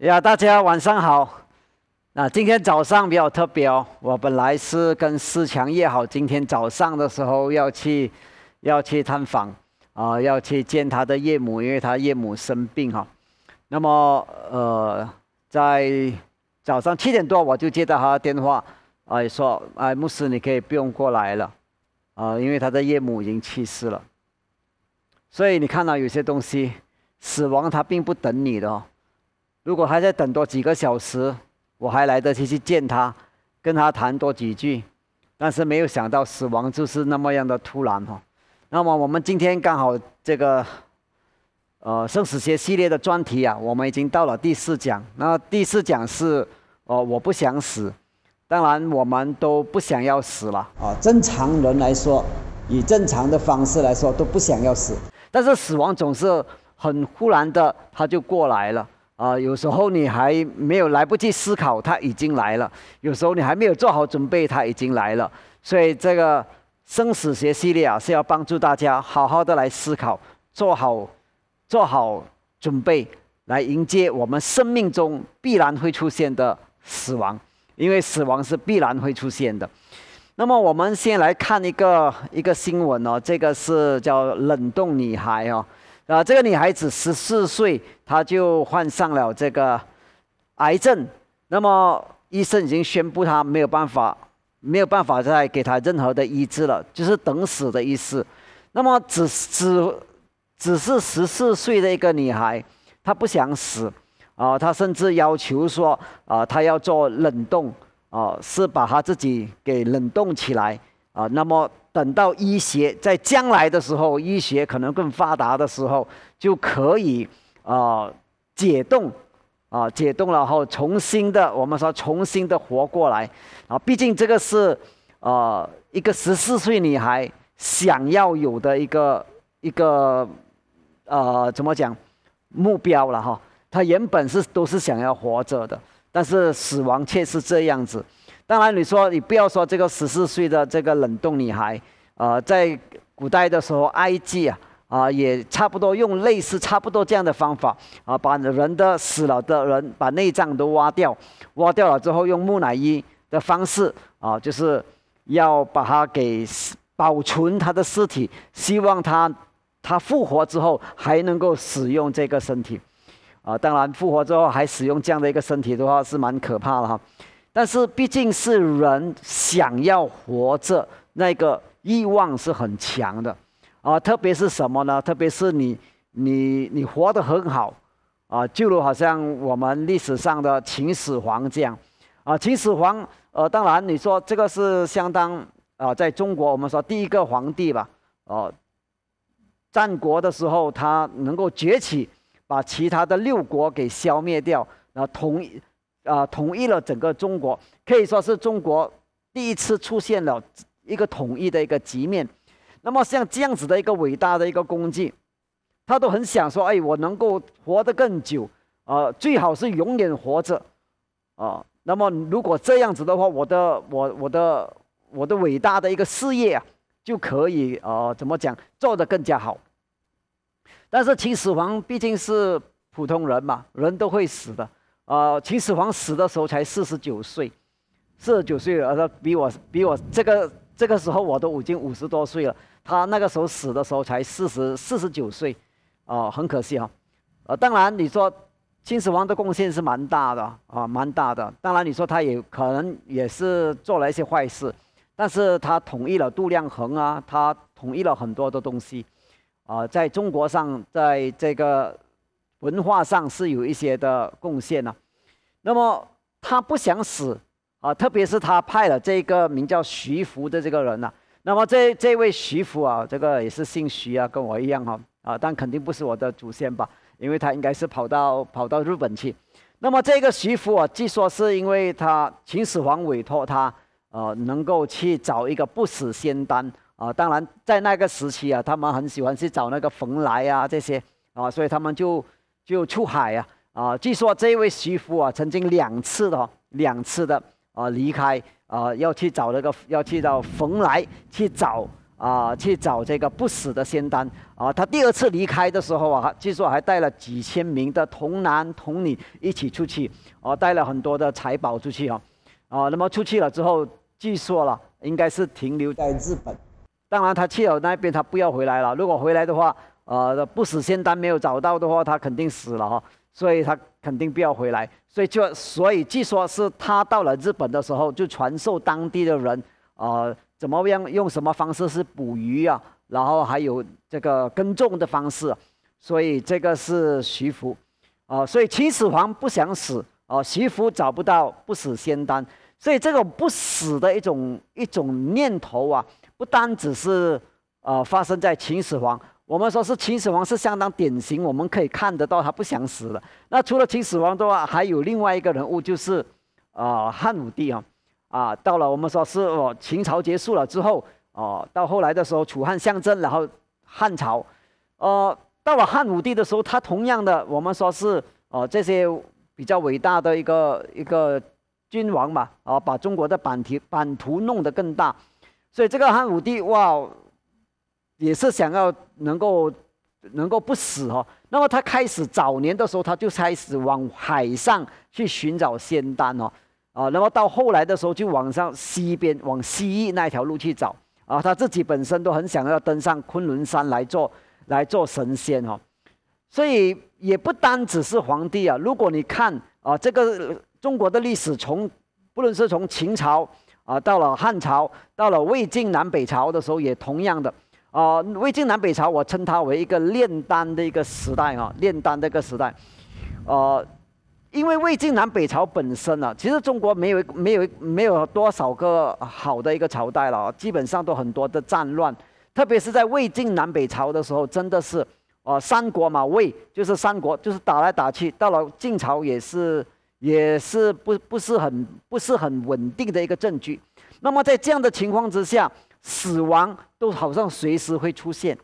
呀，大家晚上好。那今天早上比较特别哦，我本来是跟思强约好，今天早上的时候要去要去探访啊，要去见他的岳母，因为他岳母生病哈。那么呃，在早上七点多我就接到他的电话，啊，说哎，牧师你可以不用过来了，啊，因为他的岳母已经去世了。所以你看到有些东西，死亡它并不等你的哦。如果还在等多几个小时，我还来得及去见他，跟他谈多几句，但是没有想到死亡就是那么样的突然哈。那么我们今天刚好这个，呃，生死学系列的专题啊，我们已经到了第四讲。那第四讲是，呃，我不想死。当然，我们都不想要死了啊。正常人来说，以正常的方式来说，都不想要死。但是死亡总是很忽然的，他就过来了。啊，有时候你还没有来不及思考，他已经来了；有时候你还没有做好准备，他已经来了。所以这个生死学系列啊，是要帮助大家好好的来思考，做好做好准备，来迎接我们生命中必然会出现的死亡，因为死亡是必然会出现的。那么我们先来看一个一个新闻哦，这个是叫冷冻女孩哦。啊，这个女孩子十四岁，她就患上了这个癌症。那么医生已经宣布她没有办法，没有办法再给她任何的医治了，就是等死的意思。那么只只只是十四岁的一个女孩，她不想死啊，她甚至要求说啊，她要做冷冻啊，是把她自己给冷冻起来啊。那么。等到医学在将来的时候，医学可能更发达的时候，就可以啊解冻啊解冻了后，重新的我们说重新的活过来啊。毕竟这个是啊一个十四岁女孩想要有的一个一个呃怎么讲目标了哈。她原本是都是想要活着的，但是死亡却是这样子。当然，你说你不要说这个十四岁的这个冷冻女孩，呃，在古代的时候，埃及啊，啊也差不多用类似差不多这样的方法啊，把人的死了的人把内脏都挖掉，挖掉了之后用木乃伊的方式啊，就是要把它给保存他的尸体，希望他他复活之后还能够使用这个身体，啊，当然复活之后还使用这样的一个身体的话是蛮可怕的哈。但是毕竟是人想要活着，那个欲望是很强的，啊，特别是什么呢？特别是你你你活得很好，啊，就如好像我们历史上的秦始皇这样，啊，秦始皇，呃，当然你说这个是相当啊，在中国我们说第一个皇帝吧，哦，战国的时候他能够崛起，把其他的六国给消灭掉，然后统一。啊，统一了整个中国，可以说是中国第一次出现了一个统一的一个局面。那么像这样子的一个伟大的一个功绩，他都很想说：哎，我能够活得更久，啊，最好是永远活着，啊。那么如果这样子的话，我的我我的我的伟大的一个事业啊，就可以啊，怎么讲，做得更加好。但是秦始皇毕竟是普通人嘛，人都会死的。啊，秦始皇死的时候才四十九岁，四十九岁，呃，他比我比我这个这个时候我都已经五十多岁了。他那个时候死的时候才四十四十九岁，啊，很可惜哈。呃，当然你说秦始皇的贡献是蛮大的啊，蛮大的。当然你说他也可能也是做了一些坏事，但是他统一了度量衡啊，他统一了很多的东西，啊，在中国上，在这个。文化上是有一些的贡献呢，那么他不想死啊，特别是他派了这个名叫徐福的这个人呐。那么这这位徐福啊，这个也是姓徐啊，跟我一样哈啊，但肯定不是我的祖先吧，因为他应该是跑到跑到日本去。那么这个徐福啊，据说是因为他秦始皇委托他，呃，能够去找一个不死仙丹啊。当然在那个时期啊，他们很喜欢去找那个蓬莱啊这些啊，所以他们就。就出海啊啊！据说这位徐福啊，曾经两次的两次的啊离开啊，要去找那个要去到蓬莱去找啊去找这个不死的仙丹啊。他第二次离开的时候啊，据说还带了几千名的童男童女一起出去，哦，带了很多的财宝出去啊，啊，那么出去了之后，据说了应该是停留在日本。当然，他去了那边，他不要回来了。如果回来的话，呃，不死仙丹没有找到的话，他肯定死了哈。所以他肯定不要回来。所以就所以据说是他到了日本的时候，就传授当地的人啊，怎么样用什么方式是捕鱼啊，然后还有这个耕种的方式。所以这个是徐福啊。所以秦始皇不想死啊，徐福找不到不死仙丹，所以这种不死的一种一种念头啊。不单只是，呃，发生在秦始皇。我们说是秦始皇是相当典型，我们可以看得到他不想死了。那除了秦始皇的话，还有另外一个人物，就是，呃，汉武帝啊，啊，到了我们说是哦，秦朝结束了之后，哦，到后来的时候，楚汉相争，然后汉朝，呃，到了汉武帝的时候，他同样的，我们说是哦，这些比较伟大的一个一个君王嘛，啊，把中国的版图版图弄得更大。所以这个汉武帝哇，也是想要能够能够不死哦。那么他开始早年的时候，他就开始往海上去寻找仙丹哦，啊，那么到后来的时候，就往上西边往西域那条路去找啊。他自己本身都很想要登上昆仑山来做来做神仙哦。所以也不单只是皇帝啊，如果你看啊，这个中国的历史从不论是从秦朝。啊，到了汉朝，到了魏晋南北朝的时候，也同样的。啊，魏晋南北朝，我称它为一个炼丹的一个时代啊，炼丹的一个时代。呃，因为魏晋南北朝本身呢，其实中国没有没有没有多少个好的一个朝代了，基本上都很多的战乱，特别是在魏晋南北朝的时候，真的是，呃，三国嘛，魏就是三国，就是打来打去，到了晋朝也是。也是不不是很不是很稳定的一个证据。那么在这样的情况之下，死亡都好像随时会出现。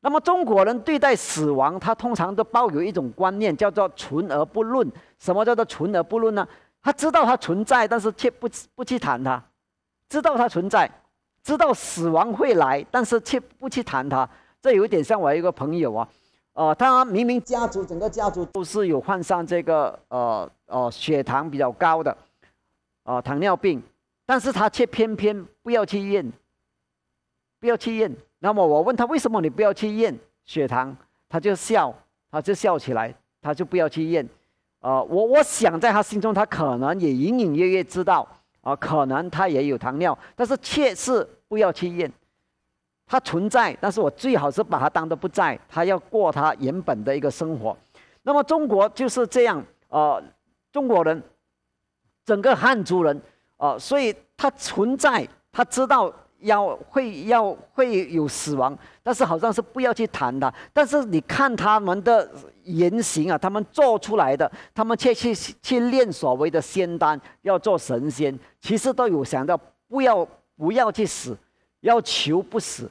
那么中国人对待死亡，他通常都抱有一种观念，叫做存而不论。什么叫做存而不论呢？他知道它存在，但是却不不去谈它；知道它存在，知道死亡会来，但是却不去谈它。这有点像我一个朋友啊。哦，他明明家族整个家族都是有患上这个呃呃血糖比较高的，啊糖尿病，但是他却偏偏不要去验，不要去验。那么我问他为什么你不要去验血糖，他就笑，他就笑起来，他就不要去验。啊，我我想在他心中，他可能也隐隐约约知道，啊，可能他也有糖尿，但是却是不要去验。他存在，但是我最好是把他当做不在。他要过他原本的一个生活。那么中国就是这样，呃，中国人，整个汉族人，呃，所以他存在，他知道要会要会有死亡，但是好像是不要去谈的。但是你看他们的言行啊，他们做出来的，他们却去去练所谓的仙丹，要做神仙，其实都有想到不要不要去死，要求不死。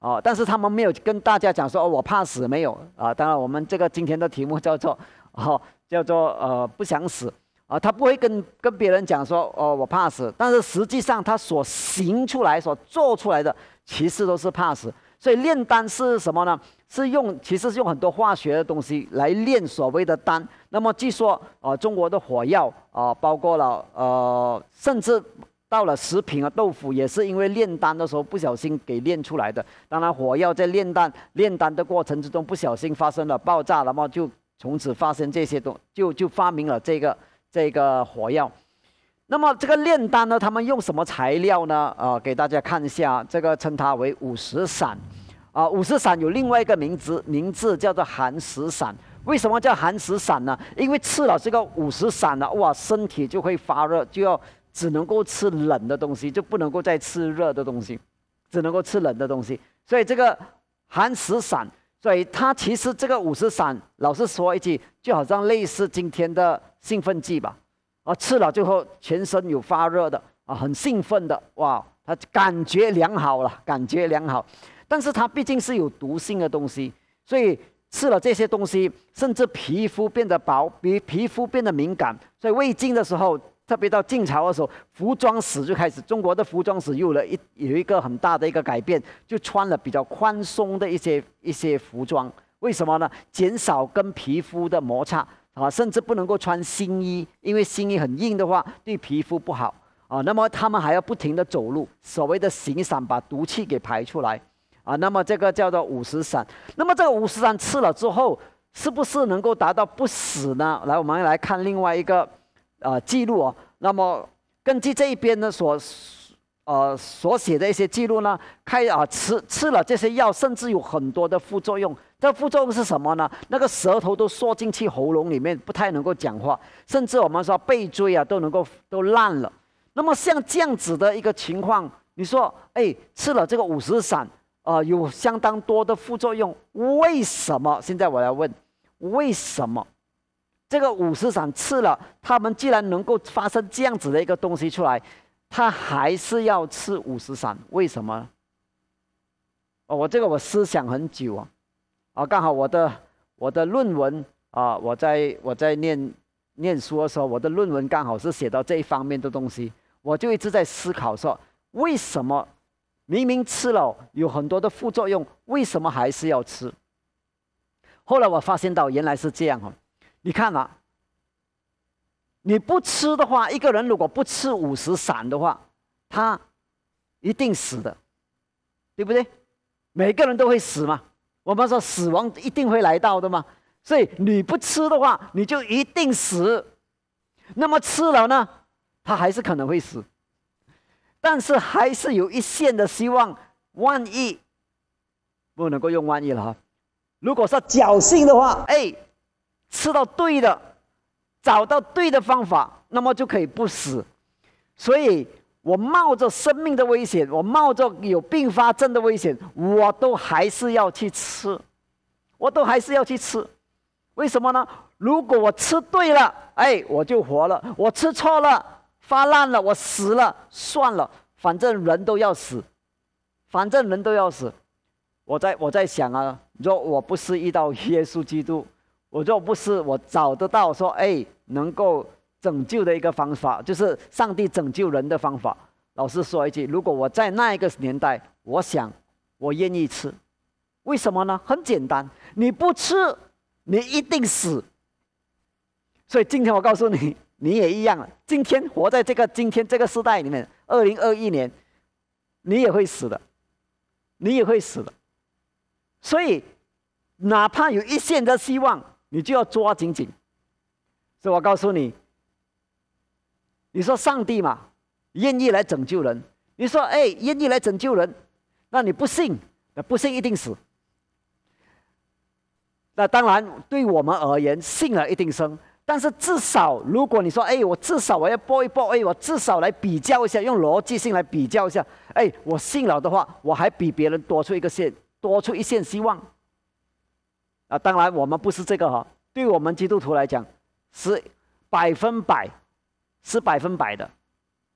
哦，但是他们没有跟大家讲说，哦，我怕死没有啊？当然，我们这个今天的题目叫做，哦，叫做呃不想死啊。他不会跟跟别人讲说，哦，我怕死。但是实际上他所行出来、所做出来的，其实都是怕死。所以炼丹是什么呢？是用，其实是用很多化学的东西来炼所谓的丹。那么据说，呃，中国的火药啊，包括了呃，甚至。到了食品啊，豆腐也是因为炼丹的时候不小心给炼出来的。当然，火药在炼丹炼丹的过程之中不小心发生了爆炸，那么就从此发生这些东，就就发明了这个这个火药。那么这个炼丹呢，他们用什么材料呢？啊，给大家看一下，这个称它为五石散。啊，五石散有另外一个名字，名字叫做寒石散。为什么叫寒石散呢？因为吃了这个五石散呢，哇，身体就会发热，就要。只能够吃冷的东西，就不能够再吃热的东西，只能够吃冷的东西。所以这个寒食散，所以它其实这个五石散，老实说一句，就好像类似今天的兴奋剂吧。啊，吃了之后全身有发热的，啊，很兴奋的，哇，他感觉良好了，感觉良好。但是它毕竟是有毒性的东西，所以吃了这些东西，甚至皮肤变得薄，皮皮肤变得敏感。所以胃镜的时候。特别到晋朝的时候，服装史就开始，中国的服装史有了一有一个很大的一个改变，就穿了比较宽松的一些一些服装。为什么呢？减少跟皮肤的摩擦啊，甚至不能够穿新衣，因为新衣很硬的话对皮肤不好啊。那么他们还要不停的走路，所谓的行散把毒气给排出来啊。那么这个叫做五石散。那么这个五石散吃了之后，是不是能够达到不死呢？来，我们来看另外一个。啊，记录哦。那么根据这一边呢所，呃所写的一些记录呢，开啊吃吃了这些药，甚至有很多的副作用。这副作用是什么呢？那个舌头都缩进去喉咙里面，不太能够讲话，甚至我们说背椎啊都能够都烂了。那么像这样子的一个情况，你说，哎，吃了这个五石散啊，有相当多的副作用，为什么？现在我要问，为什么？这个五石散吃了，他们既然能够发生这样子的一个东西出来，他还是要吃五石散，为什么？哦，我这个我思想很久啊，啊，刚好我的我的论文啊，我在我在念念书的时候，我的论文刚好是写到这一方面的东西，我就一直在思考说，为什么明明吃了有很多的副作用，为什么还是要吃？后来我发现到原来是这样哈。你看啊，你不吃的话，一个人如果不吃五石散的话，他一定死的，对不对？每个人都会死嘛。我们说死亡一定会来到的嘛。所以你不吃的话，你就一定死。那么吃了呢，他还是可能会死，但是还是有一线的希望。万一不能够用万一了哈，如果说侥幸的话，哎。吃到对的，找到对的方法，那么就可以不死。所以我冒着生命的危险，我冒着有并发症的危险，我都还是要去吃，我都还是要去吃。为什么呢？如果我吃对了，哎，我就活了；我吃错了，发烂了，我死了，算了，反正人都要死，反正人都要死。我在我在想啊，若我不是遇到耶稣基督。我若不是我找得到说，哎，能够拯救的一个方法，就是上帝拯救人的方法。老师说一句，如果我在那一个年代，我想我愿意吃。为什么呢？很简单，你不吃，你一定死。所以今天我告诉你，你也一样。今天活在这个今天这个时代里面，二零二一年，你也会死的，你也会死的。所以，哪怕有一线的希望。你就要抓紧紧，所以我告诉你，你说上帝嘛，愿意来拯救人。你说哎，愿意来拯救人，那你不信，不信一定死。那当然，对我们而言，信了一定生。但是至少，如果你说哎，我至少我要搏一搏，哎，我至少来比较一下，用逻辑性来比较一下，哎，我信了的话，我还比别人多出一个线，多出一线希望。啊，当然我们不是这个哈，对我们基督徒来讲，是百分百，是百分百的，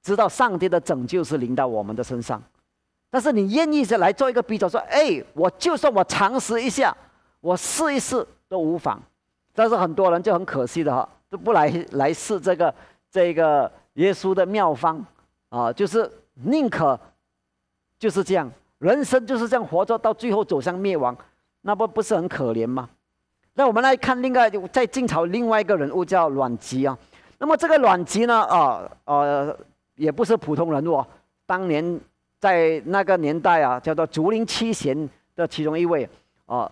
知道上帝的拯救是临到我们的身上。但是你愿意是来做一个比较，说，哎，我就算我尝试一下，我试一试都无妨。但是很多人就很可惜的哈，都不来来试这个这个耶稣的妙方啊，就是宁可就是这样，人生就是这样活着，到最后走向灭亡。那不不是很可怜吗？那我们来看另外在晋朝另外一个人物叫阮籍啊。那么这个阮籍呢，啊呃，也不是普通人物，当年在那个年代啊，叫做竹林七贤的其中一位啊。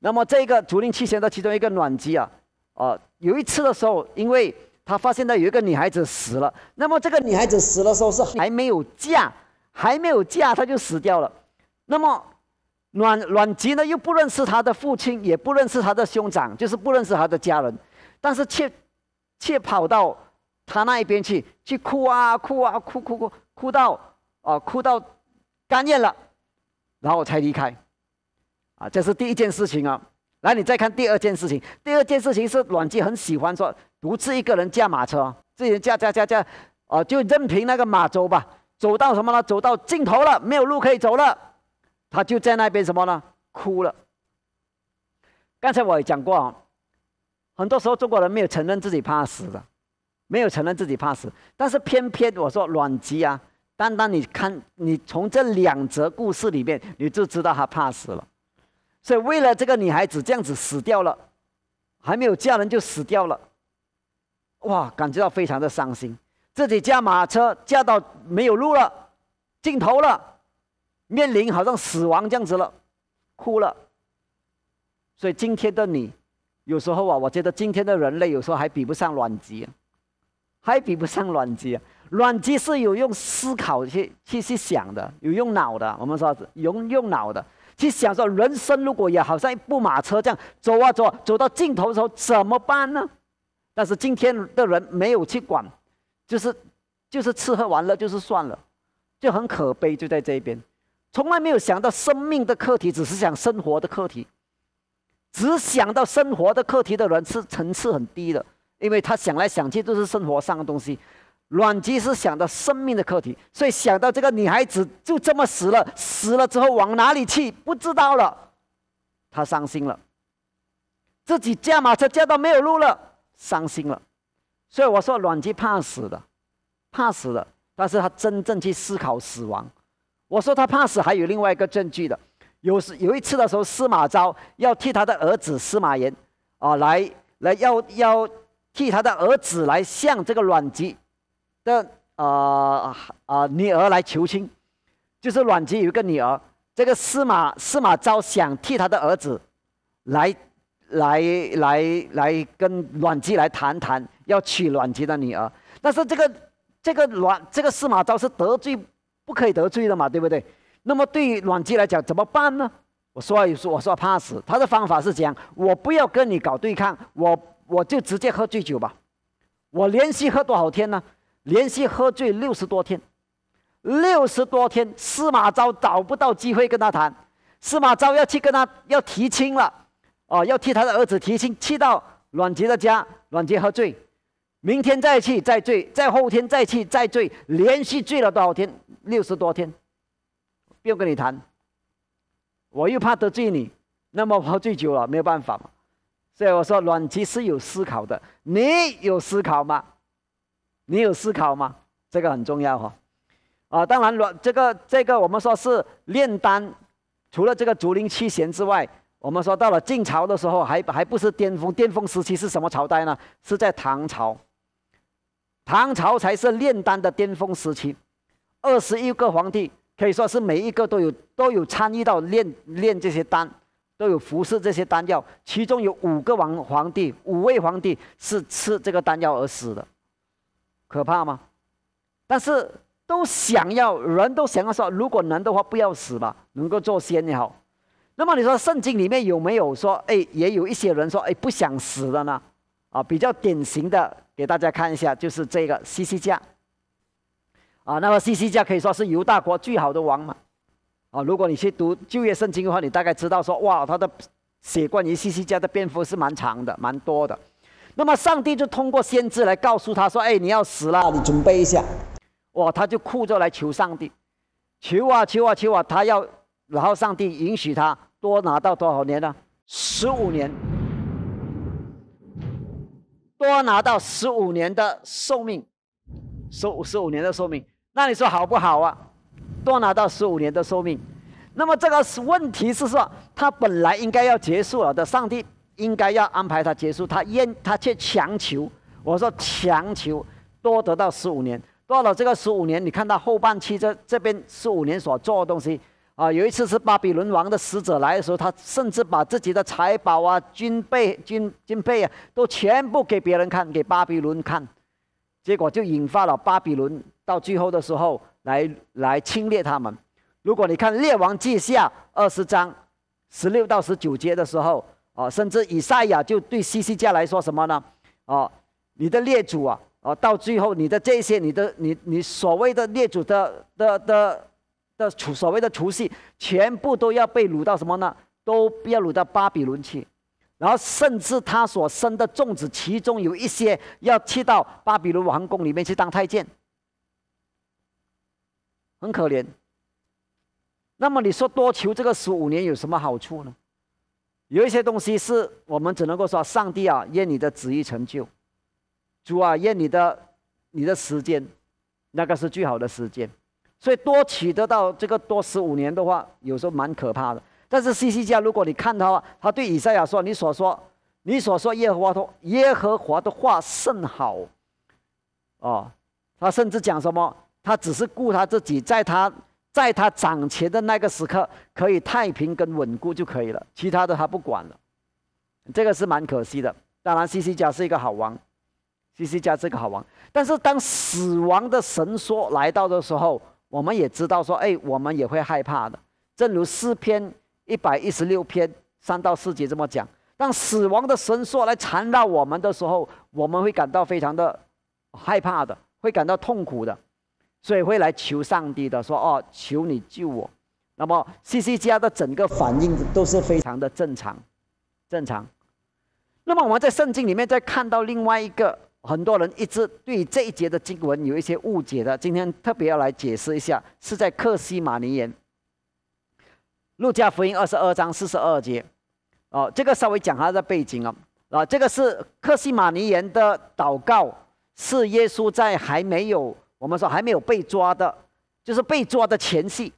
那么这个竹林七贤的其中一个阮籍啊，啊，有一次的时候，因为他发现到有一个女孩子死了，那么这个女孩子死的时候是还没有嫁，还没有嫁，她就死掉了。那么阮阮籍呢，又不认识他的父亲，也不认识他的兄长，就是不认识他的家人，但是却却跑到他那一边去，去哭啊哭啊哭哭哭哭到啊哭到干咽了，然后才离开。啊，这是第一件事情啊。来，你再看第二件事情。第二件事情是阮籍很喜欢说，独自一个人驾马车，自己驾驾驾驾，啊，就任凭那个马走吧，走到什么呢？走到尽头了，没有路可以走了。他就在那边什么呢？哭了。刚才我也讲过啊，很多时候中国人没有承认自己怕死的，没有承认自己怕死。但是偏偏我说阮籍啊，单单你看，你从这两则故事里面，你就知道他怕死了。所以为了这个女孩子这样子死掉了，还没有嫁人就死掉了，哇，感觉到非常的伤心。自己驾马车驾到没有路了，尽头了，面临好像死亡这样子了，哭了。所以今天的你，有时候啊，我觉得今天的人类有时候还比不上阮籍，还比不上阮籍。阮籍是有用思考去去去想的，有用脑的。我们说用用脑的去想说，人生如果也好像一部马车这样走啊走，走到尽头的时候怎么办呢？但是今天的人没有去管，就是就是吃喝玩乐就是算了，就很可悲，就在这边，从来没有想到生命的课题，只是想生活的课题。只想到生活的课题的人是层次很低的，因为他想来想去都是生活上的东西。阮籍是想到生命的课题，所以想到这个女孩子就这么死了，死了之后往哪里去不知道了，他伤心了。自己驾马车驾到没有路了，伤心了。所以我说阮籍怕死的，怕死的，但是他真正去思考死亡。我说他怕死还有另外一个证据的。有时有一次的时候，司马昭要替他的儿子司马炎，啊，来来要要替他的儿子来向这个阮籍的啊啊女儿来求亲，就是阮籍有一个女儿，这个司马司马昭想替他的儿子来来来来跟阮籍来谈谈，要娶阮籍的女儿，但是这个这个阮这个司马昭是得罪不可以得罪的嘛，对不对？那么对于阮籍来讲怎么办呢？我说一说，我说怕死。他的方法是这样：我不要跟你搞对抗，我我就直接喝醉酒吧。我连续喝多少天呢？连续喝醉六十多天，六十多天，司马昭找不到机会跟他谈。司马昭要去跟他要提亲了，哦，要替他的儿子提亲，去到阮籍的家，阮籍喝醉，明天再去再醉，再后天再去再醉，连续醉了多少天？六十多天。不用跟你谈，我又怕得罪你，那么喝醉酒了没有办法嘛。所以我说阮籍是有思考的，你有思考吗？你有思考吗？这个很重要哈。啊，当然阮这个这个我们说是炼丹，除了这个竹林七贤之外，我们说到了晋朝的时候还还不是巅峰，巅峰时期是什么朝代呢？是在唐朝，唐朝才是炼丹的巅峰时期，二十一个皇帝。可以说是每一个都有都有参与到炼炼这些丹，都有服侍这些丹药。其中有五个王皇帝，五位皇帝是吃这个丹药而死的，可怕吗？但是都想要，人都想要说，如果能的话，不要死吧，能够做仙也好。那么你说圣经里面有没有说，哎，也有一些人说，哎，不想死的呢？啊，比较典型的，给大家看一下，就是这个西西家。啊，那么西西家可以说是犹大国最好的王嘛？啊，如果你去读旧约圣经的话，你大概知道说，哇，他的写关于西西家的篇幅是蛮长的，蛮多的。那么上帝就通过先知来告诉他说，哎，你要死了，你准备一下。哇，他就哭着来求上帝，求啊求啊求啊，他要，然后上帝允许他多拿到多少年呢？十五年，多拿到十五年的寿命，十五十五年的寿命。那你说好不好啊？多拿到十五年的寿命，那么这个是问题是说，他本来应该要结束了的，上帝应该要安排他结束，他愿他却强求。我说强求多得到十五年，到了这个十五年，你看到后半期这这边十五年所做的东西啊，有一次是巴比伦王的使者来的时候，他甚至把自己的财宝啊、军备、军军备啊，都全部给别人看，给巴比伦看，结果就引发了巴比伦。到最后的时候，来来侵略他们。如果你看《列王记下》二十章十六到十九节的时候，啊，甚至以赛亚就对西西家来说什么呢？啊，你的列祖啊，啊，到最后你的这些，你的你你所谓的列祖的的的的除所谓的除夕，全部都要被掳到什么呢？都要掳到巴比伦去。然后，甚至他所生的粽子，其中有一些要去到巴比伦王宫里面去当太监。很可怜。那么你说多求这个十五年有什么好处呢？有一些东西是我们只能够说，上帝啊，愿你的旨意成就。主啊，愿你的你的时间，那个是最好的时间。所以多取得到这个多十五年的话，有时候蛮可怕的。但是西西家，如果你看他，他对以赛亚说：“你所说，你所说耶和华的耶和华的话甚好。”哦，他甚至讲什么？他只是顾他自己，在他在他掌权的那个时刻，可以太平跟稳固就可以了，其他的他不管了。这个是蛮可惜的。当然，西西家是一个好王，西西家是个好王。但是当死亡的神说来到的时候，我们也知道说，哎，我们也会害怕的。正如诗篇一百一十六篇三到四节这么讲：当死亡的神说来缠绕我们的时候，我们会感到非常的害怕的，会感到痛苦的。所以会来求上帝的，说：“哦，求你救我。”那么西西家的整个反应都是非常的正常，正常。那么我们在圣经里面再看到另外一个，很多人一直对这一节的经文有一些误解的，今天特别要来解释一下，是在克西马尼园，路加福音二十二章四十二节。哦，这个稍微讲它的背景啊，啊，这个是克西马尼园的祷告，是耶稣在还没有。我们说还没有被抓的，就是被抓的前戏，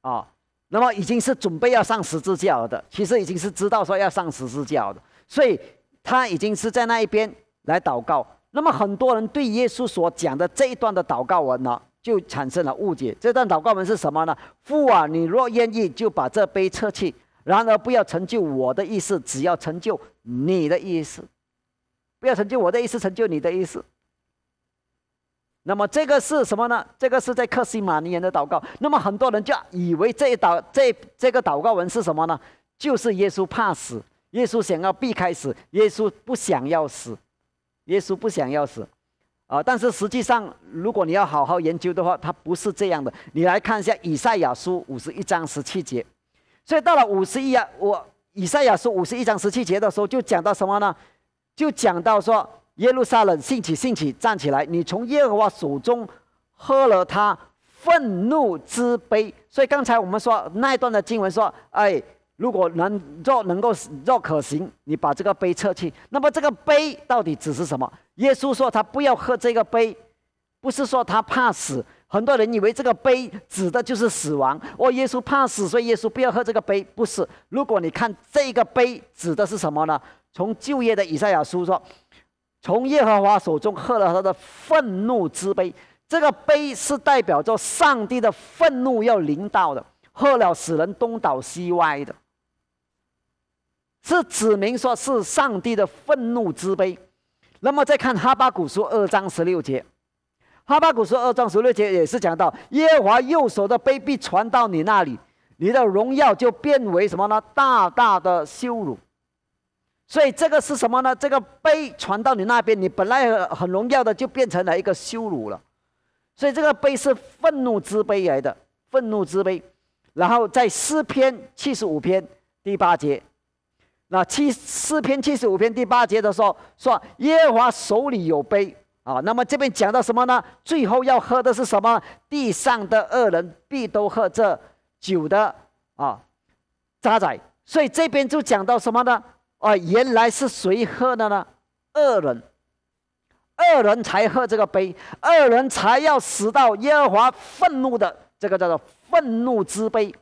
啊，那么已经是准备要上十字架了的，其实已经是知道说要上十字架的，所以他已经是在那一边来祷告。那么很多人对耶稣所讲的这一段的祷告文呢，就产生了误解。这段祷告文是什么呢？父啊，你若愿意，就把这杯撤去；然而不要成就我的意思，只要成就你的意思。不要成就我的意思，成就你的意思。那么这个是什么呢？这个是在克西马尼园的祷告。那么很多人就以为这一祷这这个祷告文是什么呢？就是耶稣怕死，耶稣想要避开死，耶稣不想要死，耶稣不想要死，啊！但是实际上，如果你要好好研究的话，它不是这样的。你来看一下以赛亚书五十一章十七节。所以到了五十一啊，我以赛亚书五十一章十七节的时候，就讲到什么呢？就讲到说。耶路撒冷，兴起，兴起，站起来！你从耶和华手中喝了他愤怒之杯。所以刚才我们说那一段的经文说：“哎，如果能若能够若可行，你把这个杯撤去。那么这个杯到底指是什么？耶稣说他不要喝这个杯，不是说他怕死。很多人以为这个杯指的就是死亡。哦，耶稣怕死，所以耶稣不要喝这个杯。不是。如果你看这个杯指的是什么呢？从旧约的以赛亚书说。从耶和华手中喝了他的愤怒之杯，这个杯是代表着上帝的愤怒要临到的，喝了使人东倒西歪的，是指明说是上帝的愤怒之杯。那么再看哈巴古书二章十六节，哈巴古书二章十六节也是讲到耶和华右手的杯必传到你那里，你的荣耀就变为什么呢？大大的羞辱。所以这个是什么呢？这个杯传到你那边，你本来很荣耀的，就变成了一个羞辱了。所以这个杯是愤怒之杯来的，愤怒之杯。然后在诗篇七十五篇第八节，那七四篇七十五篇第八节的时候说：“耶和华手里有杯啊。”那么这边讲到什么呢？最后要喝的是什么？地上的恶人必都喝这酒的啊渣仔。所以这边就讲到什么呢？啊，原来是谁喝的呢？恶人，恶人才喝这个杯，恶人才要死到耶和华愤怒的这个叫做愤怒之杯，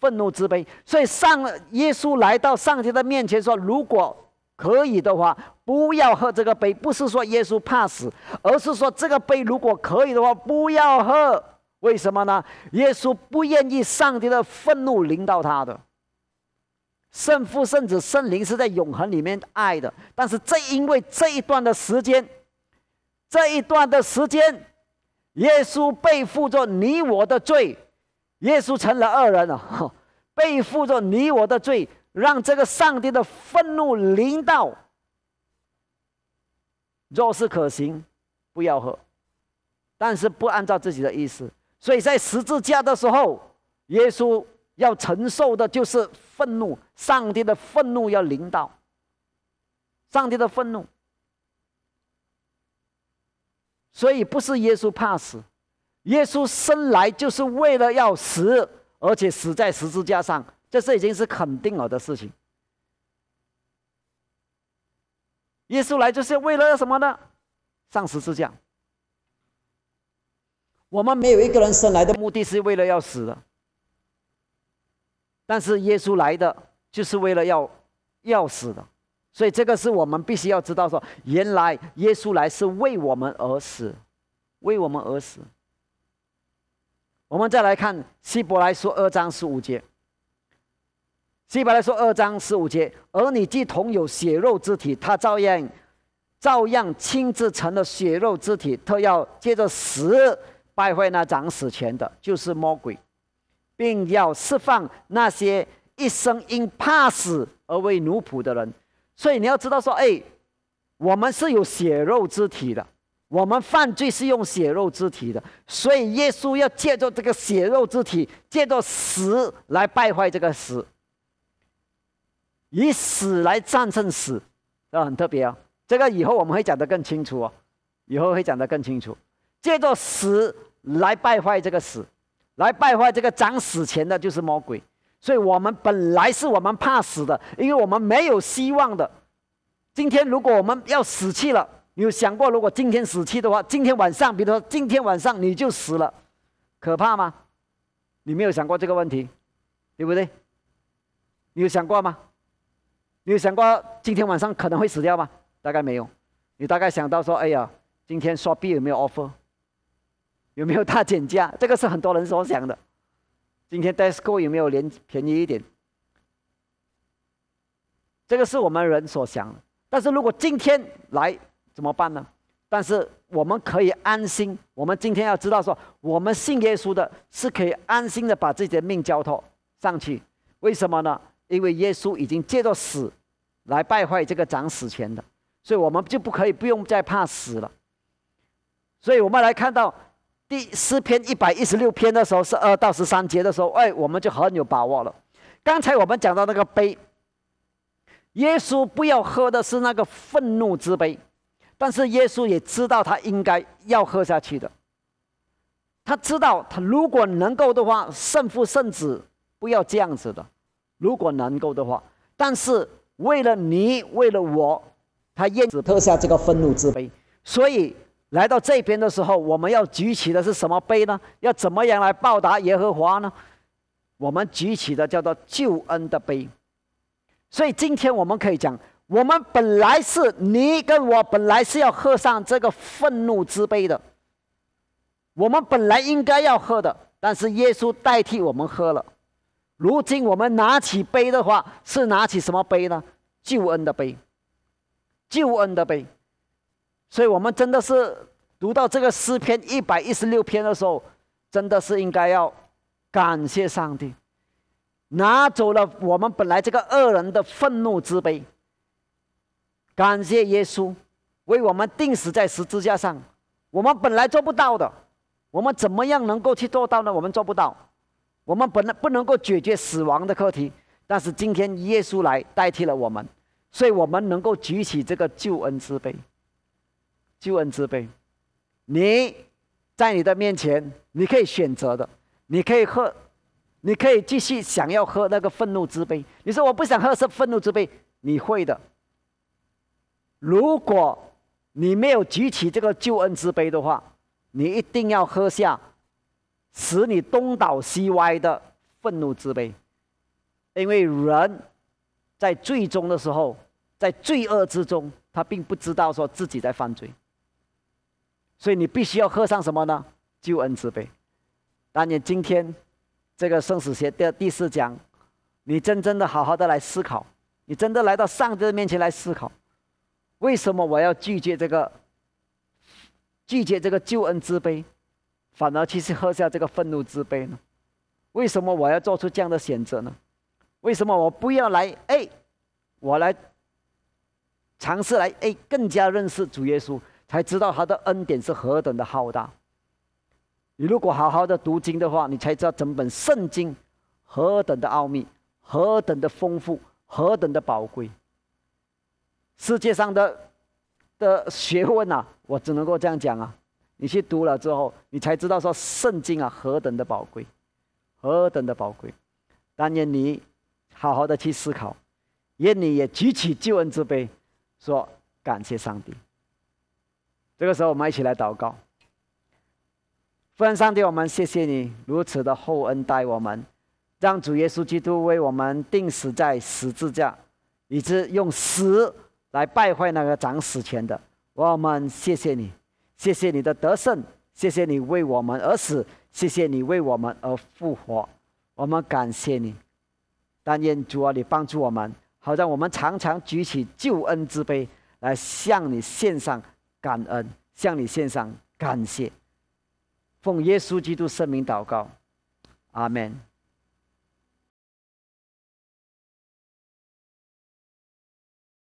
愤怒之杯。所以上耶稣来到上帝的面前说：“如果可以的话，不要喝这个杯。”不是说耶稣怕死，而是说这个杯如果可以的话，不要喝。为什么呢？耶稣不愿意上帝的愤怒临到他的。圣父、圣子、圣灵是在永恒里面爱的，但是正因为这一段的时间，这一段的时间，耶稣背负着你我的罪，耶稣成了恶人了，背负着你我的罪，让这个上帝的愤怒临到。若是可行，不要喝，但是不按照自己的意思，所以在十字架的时候，耶稣。要承受的就是愤怒，上帝的愤怒要临到。上帝的愤怒，所以不是耶稣怕死，耶稣生来就是为了要死，而且死在十字架上，这是已经是肯定了的事情。耶稣来就是为了什么呢？上十字架。我们没有一个人生来的目的是为了要死的，但是耶稣来的就是为了要要死的，所以这个是我们必须要知道说，原来耶稣来是为我们而死，为我们而死。我们再来看希伯来书二章十五节。希伯来书二章十五节，而你既同有血肉之体，他照样照样亲自成了血肉之体，特要借着死。败坏那长死前的，就是魔鬼，并要释放那些一生因怕死而为奴仆的人。所以你要知道说，哎，我们是有血肉之体的，我们犯罪是用血肉之体的，所以耶稣要借着这个血肉之体，借着死来败坏这个死，以死来战胜死，啊，很特别啊。这个以后我们会讲得更清楚哦，以后会讲得更清楚，借着死。来败坏这个死，来败坏这个长死前的，就是魔鬼。所以我们本来是我们怕死的，因为我们没有希望的。今天如果我们要死去了，你有想过，如果今天死去的话，今天晚上，比如说今天晚上你就死了，可怕吗？你没有想过这个问题，对不对？你有想过吗？你有想过今天晚上可能会死掉吗？大概没有。你大概想到说，哎呀，今天刷币有没有 offer？有没有大减价？这个是很多人所想的。今天 Desco 有没有连便宜一点？这个是我们人所想的。但是如果今天来怎么办呢？但是我们可以安心。我们今天要知道说，我们信耶稣的是可以安心的把自己的命交托上去。为什么呢？因为耶稣已经借着死来败坏这个长死前的，所以我们就不可以不用再怕死了。所以我们来看到。第诗篇一百一十六篇的时候是二到十三节的时候，哎，我们就很有把握了。刚才我们讲到那个杯，耶稣不要喝的是那个愤怒之杯，但是耶稣也知道他应该要喝下去的。他知道他如果能够的话，圣父圣子不要这样子的，如果能够的话，但是为了你，为了我，他愿意喝下这个愤怒之杯，所以。来到这边的时候，我们要举起的是什么杯呢？要怎么样来报答耶和华呢？我们举起的叫做救恩的杯。所以今天我们可以讲，我们本来是你跟我本来是要喝上这个愤怒之杯的，我们本来应该要喝的，但是耶稣代替我们喝了。如今我们拿起杯的话，是拿起什么杯呢？救恩的杯，救恩的杯。所以我们真的是读到这个诗篇一百一十六篇的时候，真的是应该要感谢上帝，拿走了我们本来这个恶人的愤怒之杯。感谢耶稣为我们钉死在十字架上，我们本来做不到的，我们怎么样能够去做到呢？我们做不到，我们本来不能够解决死亡的课题，但是今天耶稣来代替了我们，所以我们能够举起这个救恩之杯。救恩之杯，你在你的面前，你可以选择的，你可以喝，你可以继续想要喝那个愤怒之杯。你说我不想喝是愤怒之杯，你会的。如果你没有举起这个救恩之杯的话，你一定要喝下使你东倒西歪的愤怒之杯，因为人在最终的时候，在罪恶之中，他并不知道说自己在犯罪。所以你必须要喝上什么呢？救恩之杯。当你今天这个生死学的第四讲，你真正的好好的来思考，你真的来到上帝的面前来思考，为什么我要拒绝这个拒绝这个救恩之杯，反而去是喝下这个愤怒之杯呢？为什么我要做出这样的选择呢？为什么我不要来？哎，我来尝试来哎，更加认识主耶稣。才知道他的恩典是何等的浩大。你如果好好的读经的话，你才知道整本圣经何等的奥秘，何等的丰富，何等的宝贵。世界上的的学问啊，我只能够这样讲啊。你去读了之后，你才知道说圣经啊何等的宝贵，何等的宝贵。但愿你好好的去思考，愿你也举起救恩之杯，说。感谢上帝。这个时候，我们一起来祷告。父神上帝，我们谢谢你如此的厚恩待我们，让主耶稣基督为我们钉死在十字架，以致用死来败坏那个长死前的。我们谢谢你，谢谢你的得胜，谢谢你为我们而死，谢谢你为我们而复活。我们感谢你，但愿主啊，你帮助我们，好让我们常常举起救恩之杯来向你献上感恩，向你献上感谢。奉耶稣基督圣名祷告，阿门。